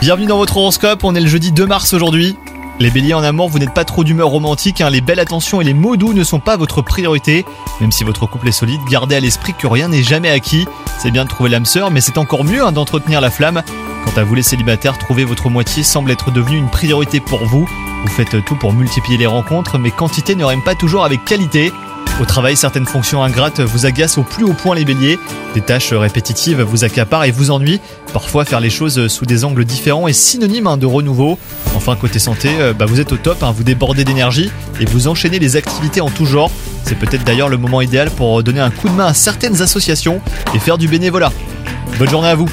Bienvenue dans votre horoscope, on est le jeudi 2 mars aujourd'hui. Les béliers en amour, vous n'êtes pas trop d'humeur romantique, hein. les belles attentions et les mots doux ne sont pas votre priorité. Même si votre couple est solide, gardez à l'esprit que rien n'est jamais acquis. C'est bien de trouver l'âme sœur, mais c'est encore mieux hein, d'entretenir la flamme. Quant à vous les célibataires, trouver votre moitié semble être devenu une priorité pour vous. Vous faites tout pour multiplier les rencontres, mais quantité ne rime pas toujours avec qualité. Au travail, certaines fonctions ingrates vous agacent au plus haut point les béliers. Des tâches répétitives vous accaparent et vous ennuient. Parfois, faire les choses sous des angles différents est synonyme hein, de renouveau. Enfin, côté santé, euh, bah, vous êtes au top, hein, vous débordez d'énergie et vous enchaînez les activités en tout genre. C'est peut-être d'ailleurs le moment idéal pour donner un coup de main à certaines associations et faire du bénévolat. Bonne journée à vous